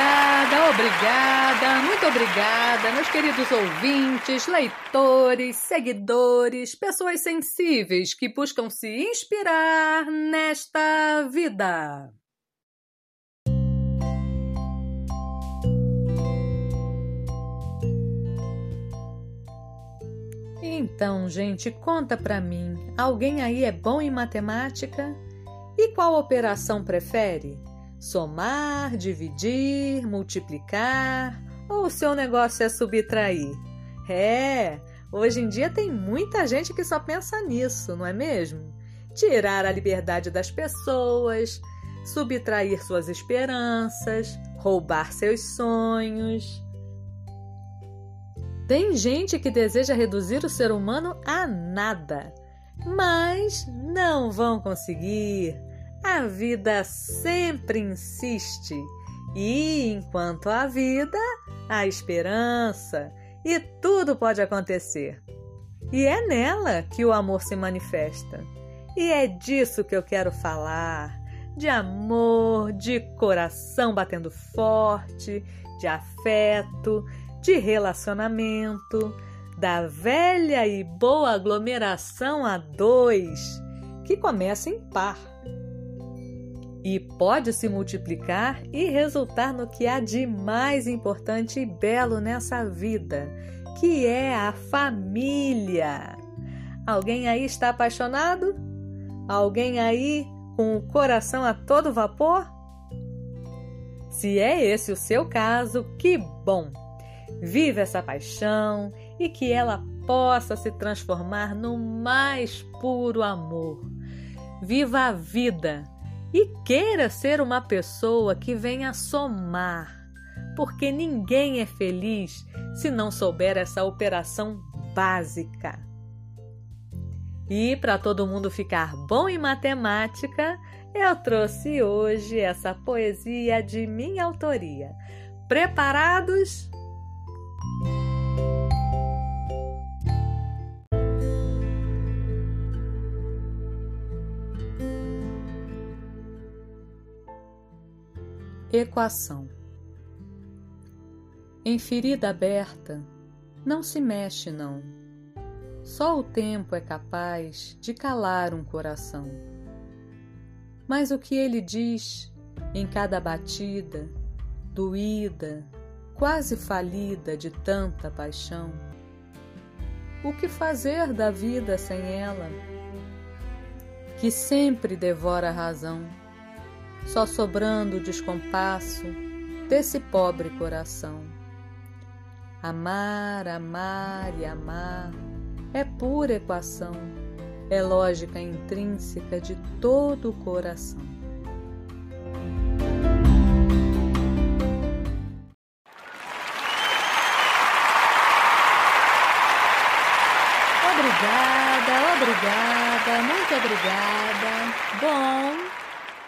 Obrigada, obrigada, muito obrigada, meus queridos ouvintes, leitores, seguidores, pessoas sensíveis que buscam se inspirar nesta vida. Então, gente, conta pra mim, alguém aí é bom em matemática? E qual operação prefere? Somar, dividir, multiplicar ou o seu negócio é subtrair? É, hoje em dia tem muita gente que só pensa nisso, não é mesmo? Tirar a liberdade das pessoas, subtrair suas esperanças, roubar seus sonhos. Tem gente que deseja reduzir o ser humano a nada, mas não vão conseguir. A vida sempre insiste, e enquanto há vida, há esperança, e tudo pode acontecer. E é nela que o amor se manifesta. E é disso que eu quero falar: de amor, de coração batendo forte, de afeto, de relacionamento, da velha e boa aglomeração a dois, que começa em par e pode se multiplicar e resultar no que há de mais importante e belo nessa vida, que é a família. Alguém aí está apaixonado? Alguém aí com o coração a todo vapor? Se é esse o seu caso, que bom! Viva essa paixão e que ela possa se transformar no mais puro amor. Viva a vida e queira ser uma pessoa que venha somar, porque ninguém é feliz se não souber essa operação básica. E para todo mundo ficar bom em matemática, eu trouxe hoje essa poesia de minha autoria. Preparados? Equação Em ferida aberta, não se mexe, não. Só o tempo é capaz de calar um coração. Mas o que ele diz em cada batida, doída, quase falida de tanta paixão? O que fazer da vida sem ela? Que sempre devora a razão só sobrando o descompasso desse pobre coração. Amar, amar e amar é pura equação, é lógica intrínseca de todo o coração. Obrigada, obrigada, muito obrigada. Bom,